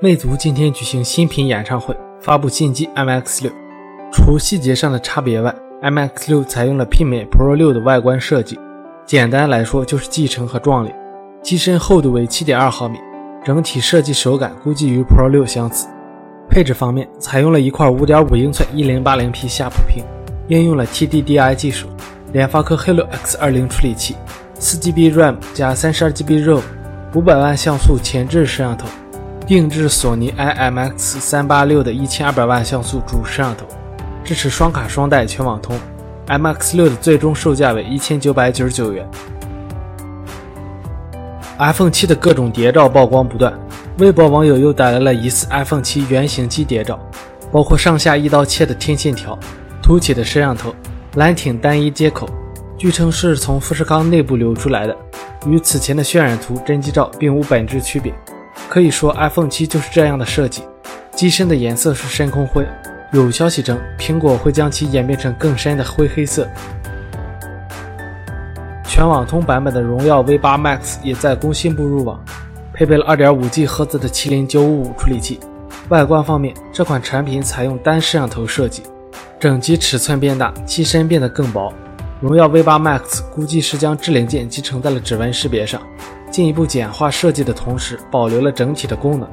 魅族今天举行新品演唱会，发布新机 MX6。除细节上的差别外，MX6 采用了媲美 Pro 6的外观设计。简单来说，就是继承和撞脸。机身厚度为7.2毫米，整体设计手感估计与 Pro 6相似。配置方面，采用了一块5.5英寸 1080P 下普屏，应用了 TDDI 技术，联发科 Helio X20 处理器，4GB RAM 加 32GB ROM，500 万像素前置摄像头。定制索尼 IMX386 的一千二百万像素主摄像头，支持双卡双待全网通。MX6 的最终售价为一千九百九十九元。iPhone 7的各种谍照曝光不断，微博网友又带来了疑似 iPhone 7原型机谍照，包括上下一刀切的天线条、凸起的摄像头、蓝挺单一接口，据称是从富士康内部流出来的，与此前的渲染图真机照并无本质区别。可以说，iPhone 7就是这样的设计，机身的颜色是深空灰。有消息称，苹果会将其演变成更深的灰黑色。全网通版本的荣耀 V8 Max 也在工信部入网，配备了 2.5G 赫兹的麒麟955处理器。外观方面，这款产品采用单摄像头设计，整机尺寸变大，机身变得更薄。荣耀 V8 Max 估计是将智灵键集成在了指纹识别上。进一步简化设计的同时，保留了整体的功能。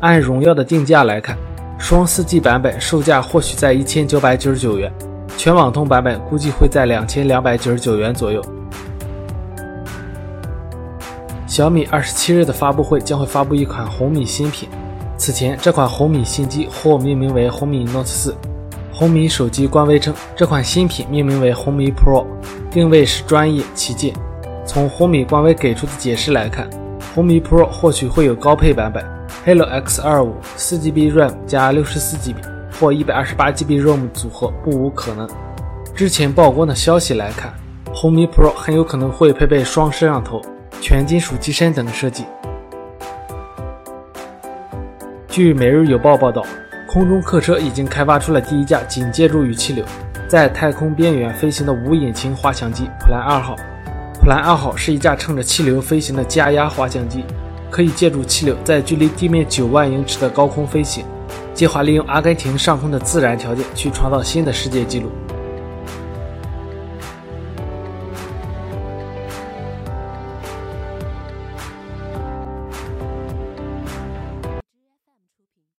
按荣耀的定价来看，双 4G 版本售价或许在一千九百九十九元，全网通版本估计会在两千两百九十九元左右。小米二十七日的发布会将会发布一款红米新品。此前，这款红米新机或命名为红米 Note 4。红米手机官微称，这款新品命名为红米 Pro，定位是专业旗舰。从红米官微给出的解释来看，红米 Pro 或许会有高配版本，Helo X25 4GB RAM 加 64GB 或 128GB ROM 组合不无可能。之前曝光的消息来看，红米 Pro 很有可能会配备双摄像头、全金属机身等设计。据《每日邮报》报道，空中客车已经开发出了第一架仅借助于气流，在太空边缘飞行的无引擎滑翔机“普兰二号”。普兰二号是一架乘着气流飞行的加压滑翔机，可以借助气流在距离地面九万英尺的高空飞行。计划利用阿根廷上空的自然条件去创造新的世界纪录。